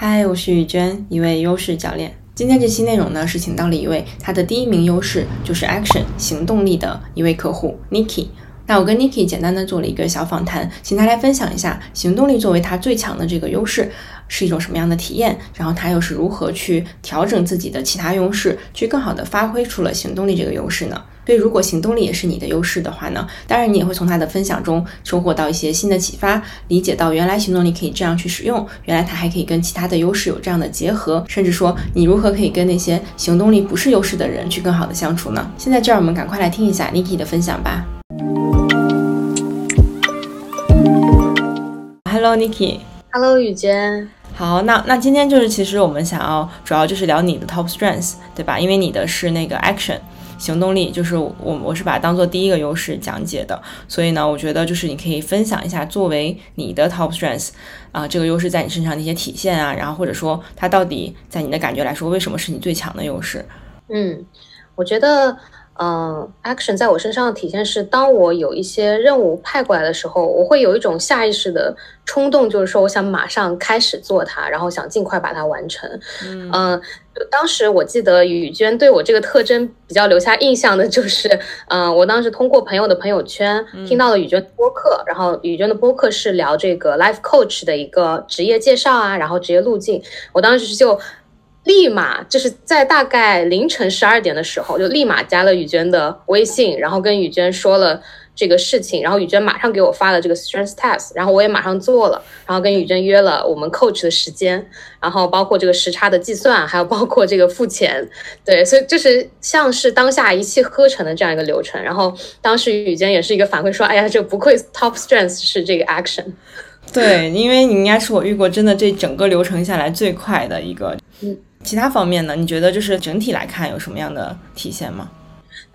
嗨，我是雨娟，一位优势教练。今天这期内容呢，是请到了一位他的第一名优势就是 action 行动力的一位客户 Niki。那我跟 Niki 简单的做了一个小访谈，请他来分享一下行动力作为他最强的这个优势是一种什么样的体验，然后他又是如何去调整自己的其他优势，去更好的发挥出了行动力这个优势呢？所以，如果行动力也是你的优势的话呢，当然你也会从他的分享中收获到一些新的启发，理解到原来行动力可以这样去使用，原来它还可以跟其他的优势有这样的结合，甚至说你如何可以跟那些行动力不是优势的人去更好的相处呢？现在就让我们赶快来听一下 Niki 的分享吧。Hello Niki。Hello 雨娟。好，那那今天就是其实我们想要主要就是聊你的 Top Strengths，对吧？因为你的是那个 Action。行动力就是我，我是把它当做第一个优势讲解的，所以呢，我觉得就是你可以分享一下作为你的 top strengths 啊，这个优势在你身上的一些体现啊，然后或者说它到底在你的感觉来说，为什么是你最强的优势？嗯，我觉得。嗯，action 在我身上的体现是，当我有一些任务派过来的时候，我会有一种下意识的冲动，就是说我想马上开始做它，然后想尽快把它完成。嗯，当时我记得雨娟对我这个特征比较留下印象的就是，嗯，我当时通过朋友的朋友圈听到了雨娟播客，然后雨娟的播客是聊这个 life coach 的一个职业介绍啊，然后职业路径，我当时就。立马就是在大概凌晨十二点的时候，就立马加了雨娟的微信，然后跟雨娟说了这个事情，然后雨娟马上给我发了这个 strength test，然后我也马上做了，然后跟雨娟约了我们 coach 的时间，然后包括这个时差的计算，还有包括这个付钱，对，所以就是像是当下一气呵成的这样一个流程。然后当时雨娟也是一个反馈说，哎呀，这不愧 top strength 是这个 action，对，因为你应该是我遇过真的这整个流程下来最快的一个，嗯。其他方面呢？你觉得就是整体来看有什么样的体现吗？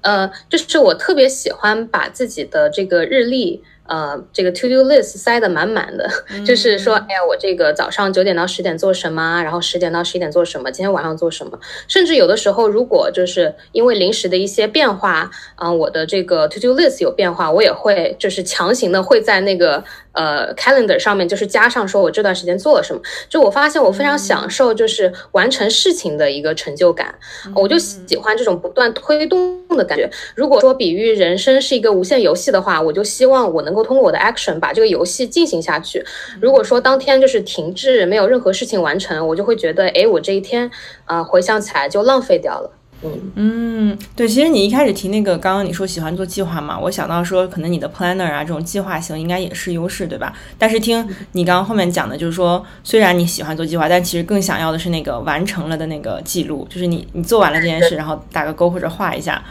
呃，就是我特别喜欢把自己的这个日历。呃，这个 to do list 塞得满满的，就是说，哎呀，我这个早上九点到十点做什么，然后十点到十一点做什么，今天晚上做什么，甚至有的时候，如果就是因为临时的一些变化，嗯，我的这个 to do list 有变化，我也会就是强行的会在那个呃 calendar 上面就是加上说我这段时间做了什么，就我发现我非常享受就是完成事情的一个成就感，我就喜欢这种不断推动的感觉。如果说比喻人生是一个无限游戏的话，我就希望我能。够通过我的 action 把这个游戏进行下去。如果说当天就是停滞，没有任何事情完成，我就会觉得，哎，我这一天啊，回想起来就浪费掉了。嗯嗯，对，其实你一开始提那个，刚刚你说喜欢做计划嘛，我想到说，可能你的 planner 啊，这种计划型应该也是优势，对吧？但是听你刚刚后面讲的，就是说，虽然你喜欢做计划，但其实更想要的是那个完成了的那个记录，就是你你做完了这件事，然后打个勾或者画一下。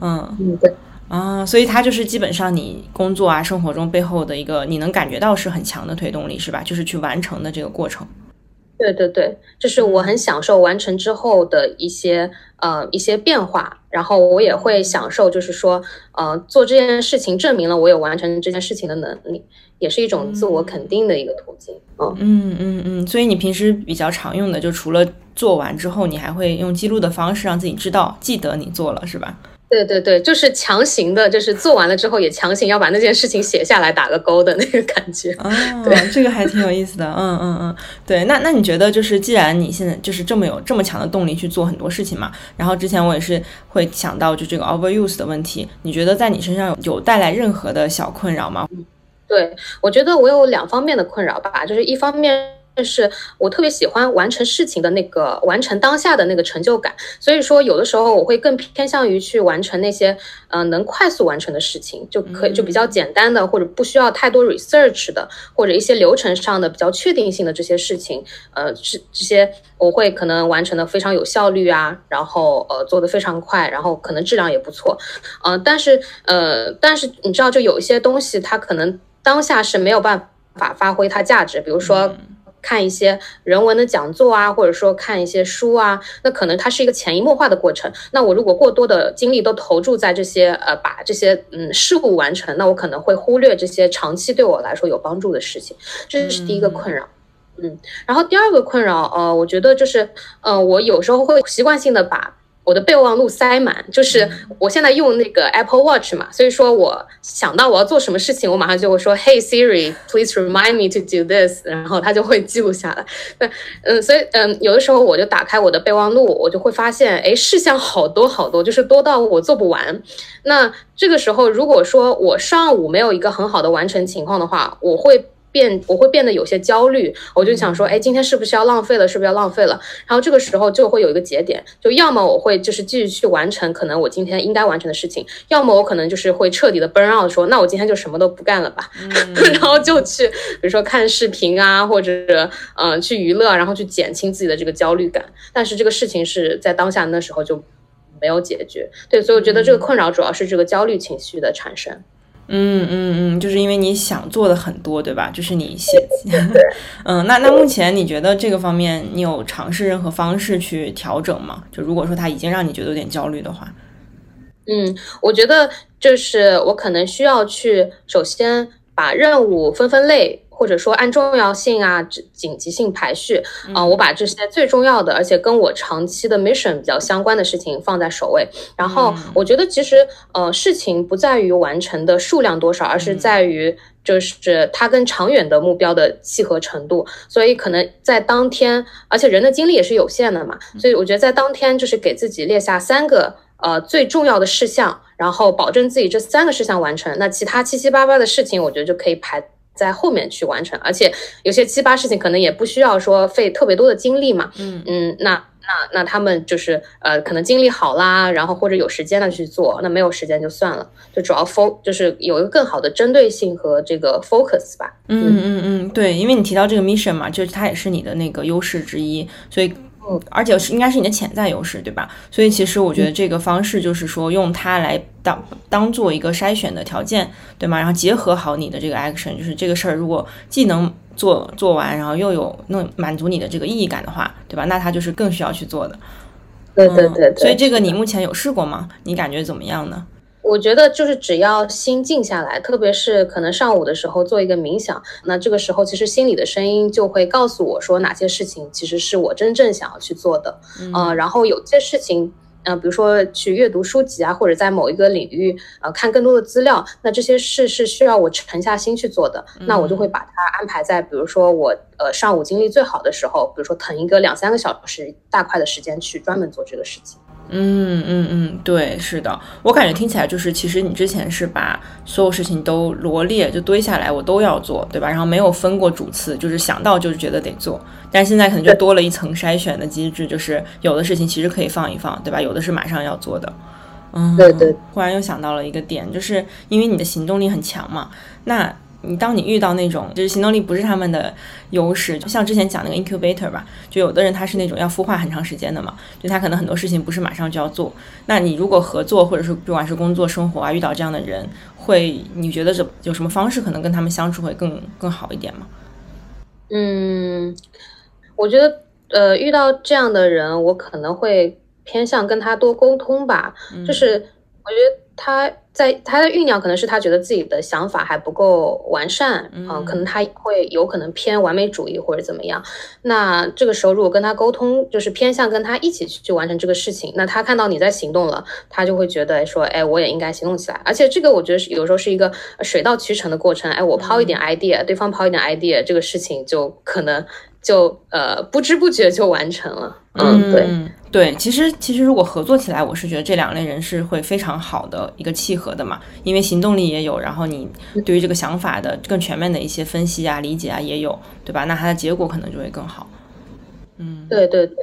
嗯嗯，对。啊，所以它就是基本上你工作啊、生活中背后的一个，你能感觉到是很强的推动力，是吧？就是去完成的这个过程。对对对，就是我很享受完成之后的一些呃一些变化，然后我也会享受，就是说呃做这件事情证明了我有完成这件事情的能力，也是一种自我肯定的一个途径。嗯嗯嗯嗯，所以你平时比较常用的，就除了做完之后，你还会用记录的方式让自己知道记得你做了，是吧？对对对，就是强行的，就是做完了之后也强行要把那件事情写下来打个勾的那个感觉。啊，对，这个还挺有意思的。嗯嗯嗯，对，那那你觉得就是，既然你现在就是这么有这么强的动力去做很多事情嘛，然后之前我也是会想到就这个 overuse 的问题，你觉得在你身上有有带来任何的小困扰吗？对，我觉得我有两方面的困扰吧，就是一方面。但是我特别喜欢完成事情的那个完成当下的那个成就感，所以说有的时候我会更偏向于去完成那些呃能快速完成的事情，就可以就比较简单的或者不需要太多 research 的，或者一些流程上的比较确定性的这些事情，呃，是这些我会可能完成的非常有效率啊，然后呃做的非常快，然后可能质量也不错，嗯，但是呃但是你知道就有一些东西它可能当下是没有办法发挥它价值，比如说。看一些人文的讲座啊，或者说看一些书啊，那可能它是一个潜移默化的过程。那我如果过多的精力都投注在这些呃把这些嗯事物完成，那我可能会忽略这些长期对我来说有帮助的事情。这是第一个困扰。嗯，然后第二个困扰，呃，我觉得就是呃我有时候会习惯性的把。我的备忘录塞满，就是我现在用那个 Apple Watch 嘛，所以说我想到我要做什么事情，我马上就会说 Hey Siri，please remind me to do this，然后它就会记录下来。对，嗯，所以嗯，有的时候我就打开我的备忘录，我就会发现，哎，事项好多好多，就是多到我做不完。那这个时候，如果说我上午没有一个很好的完成情况的话，我会。变我会变得有些焦虑，我就想说，哎，今天是不是要浪费了？是不是要浪费了？然后这个时候就会有一个节点，就要么我会就是继续去完成可能我今天应该完成的事情，要么我可能就是会彻底的 burn out，说那我今天就什么都不干了吧，然后就去比如说看视频啊，或者嗯去娱乐，然后去减轻自己的这个焦虑感。但是这个事情是在当下那时候就没有解决，对，所以我觉得这个困扰主要是这个焦虑情绪的产生。嗯嗯嗯嗯，就是因为你想做的很多，对吧？就是你写，嗯，那那目前你觉得这个方面你有尝试任何方式去调整吗？就如果说他已经让你觉得有点焦虑的话，嗯，我觉得就是我可能需要去首先把任务分分类。或者说按重要性啊、紧急性排序啊，我把这些最重要的，而且跟我长期的 mission 比较相关的事情放在首位。然后我觉得其实呃，事情不在于完成的数量多少，而是在于就是它跟长远的目标的契合程度。所以可能在当天，而且人的精力也是有限的嘛，所以我觉得在当天就是给自己列下三个呃最重要的事项，然后保证自己这三个事项完成，那其他七七八八的事情，我觉得就可以排。在后面去完成，而且有些七八事情可能也不需要说费特别多的精力嘛。嗯嗯，那那那他们就是呃，可能精力好啦，然后或者有时间了去做，那没有时间就算了，就主要 fo 就是有一个更好的针对性和这个 focus 吧。嗯嗯嗯，对，因为你提到这个 mission 嘛，就是它也是你的那个优势之一，所以。而且是应该是你的潜在优势，对吧？所以其实我觉得这个方式就是说用它来当当做一个筛选的条件，对吗？然后结合好你的这个 action，就是这个事儿如果既能做做完，然后又有能满足你的这个意义感的话，对吧？那它就是更需要去做的。对对对。所以这个你目前有试过吗？你感觉怎么样呢？我觉得就是只要心静下来，特别是可能上午的时候做一个冥想，那这个时候其实心里的声音就会告诉我说哪些事情其实是我真正想要去做的，嗯，然后有些事情，嗯，比如说去阅读书籍啊，或者在某一个领域呃看更多的资料，那这些事是需要我沉下心去做的，那我就会把它安排在比如说我呃上午精力最好的时候，比如说腾一个两三个小时大块的时间去专门做这个事情。嗯嗯嗯，对，是的，我感觉听起来就是，其实你之前是把所有事情都罗列，就堆下来，我都要做，对吧？然后没有分过主次，就是想到就是觉得得做，但现在可能就多了一层筛选的机制，就是有的事情其实可以放一放，对吧？有的是马上要做的。嗯，对对。忽然又想到了一个点，就是因为你的行动力很强嘛，那。你当你遇到那种就是行动力不是他们的优势，就像之前讲那个 incubator 吧，就有的人他是那种要孵化很长时间的嘛，就他可能很多事情不是马上就要做。那你如果合作或者是不管是工作生活啊，遇到这样的人，会你觉得这有什么方式可能跟他们相处会更更好一点吗？嗯，我觉得呃遇到这样的人，我可能会偏向跟他多沟通吧，就是我觉得他。在他的酝酿，可能是他觉得自己的想法还不够完善，嗯，可能他会有可能偏完美主义或者怎么样。那这个时候，如果跟他沟通，就是偏向跟他一起去完成这个事情，那他看到你在行动了，他就会觉得说，哎，我也应该行动起来。而且这个我觉得是有时候是一个水到渠成的过程。哎，我抛一点 idea，对方抛一点 idea，这个事情就可能就呃不知不觉就完成了。嗯，对。对，其实其实如果合作起来，我是觉得这两类人是会非常好的一个契合的嘛，因为行动力也有，然后你对于这个想法的更全面的一些分析啊、理解啊也有，对吧？那它的结果可能就会更好。嗯，对对对，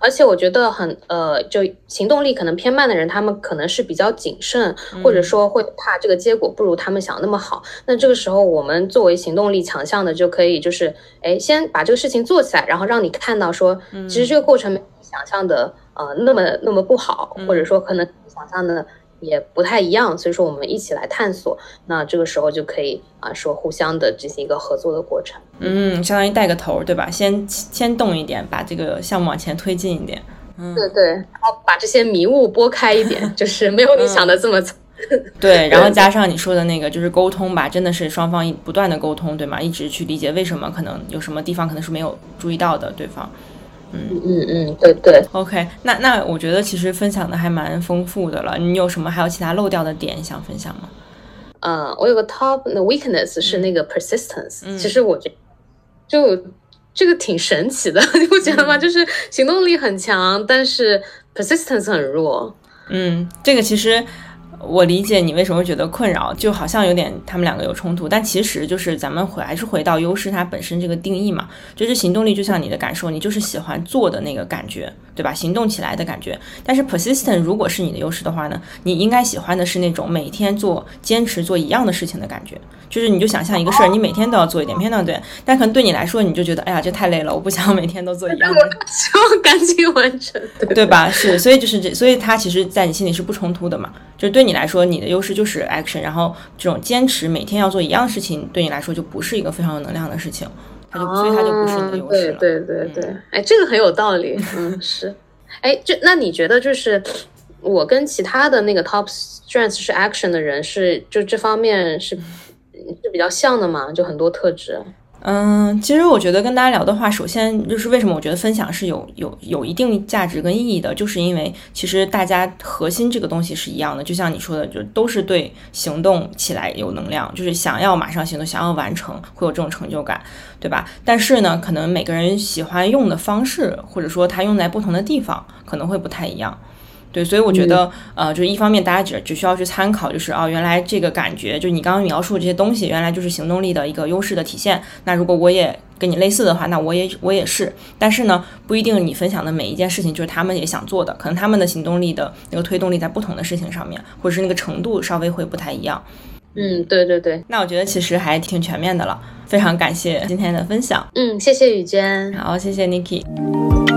而且我觉得很呃，就行动力可能偏慢的人，他们可能是比较谨慎，或者说会怕这个结果不如他们想那么好。那这个时候，我们作为行动力强项的，就可以就是哎，先把这个事情做起来，然后让你看到说，其实这个过程没。想象的呃那么那么不好，或者说可能想象的也不太一样，所以说我们一起来探索，那这个时候就可以啊说互相的进行一个合作的过程。嗯，相当于带个头，对吧？先先动一点，把这个项目往前推进一点。嗯，对对，然后把这些迷雾拨开一点，就是没有你想的这么。对，然后加上你说的那个，就是沟通吧，真的是双方一不断的沟通，对吗？一直去理解为什么可能有什么地方可能是没有注意到的对方。嗯嗯嗯，对对。OK，那那我觉得其实分享的还蛮丰富的了。你有什么还有其他漏掉的点想分享吗？呃，我有个 top 的 weakness 是那个 persistence。其实我觉就这个挺神奇的，你不觉得吗？就是行动力很强，但是 persistence 很弱。嗯，这个其实。我理解你为什么会觉得困扰，就好像有点他们两个有冲突，但其实就是咱们回还是回到优势它本身这个定义嘛，就是行动力就像你的感受，你就是喜欢做的那个感觉，对吧？行动起来的感觉。但是 persistent 如果是你的优势的话呢，你应该喜欢的是那种每天做、坚持做一样的事情的感觉，就是你就想象一个事儿，你每天都要做一点，每天都要对，但可能对你来说，你就觉得哎呀这太累了，我不想每天都做一样的，希望赶紧完成，对吧？是，所以就是这，所以它其实在你心里是不冲突的嘛，就是对你。来说，你的优势就是 action，然后这种坚持每天要做一样事情，对你来说就不是一个非常有能量的事情，它就所以它就不是你的优势了。对对对对，哎，这个很有道理。嗯，是。哎，就那你觉得就是我跟其他的那个 top strength 是 action 的人是就这方面是是比较像的吗？就很多特质。嗯，其实我觉得跟大家聊的话，首先就是为什么我觉得分享是有有有一定价值跟意义的，就是因为其实大家核心这个东西是一样的，就像你说的，就都是对行动起来有能量，就是想要马上行动，想要完成，会有这种成就感，对吧？但是呢，可能每个人喜欢用的方式，或者说他用在不同的地方，可能会不太一样。对，所以我觉得，呃，就是一方面，大家只只需要去参考，就是哦，原来这个感觉，就是你刚刚描述的这些东西，原来就是行动力的一个优势的体现。那如果我也跟你类似的话，那我也我也是。但是呢，不一定你分享的每一件事情就是他们也想做的，可能他们的行动力的那个推动力在不同的事情上面，或者是那个程度稍微会不太一样。嗯，对对对。那我觉得其实还挺全面的了，非常感谢今天的分享。嗯，谢谢雨娟。好，谢谢 Niki。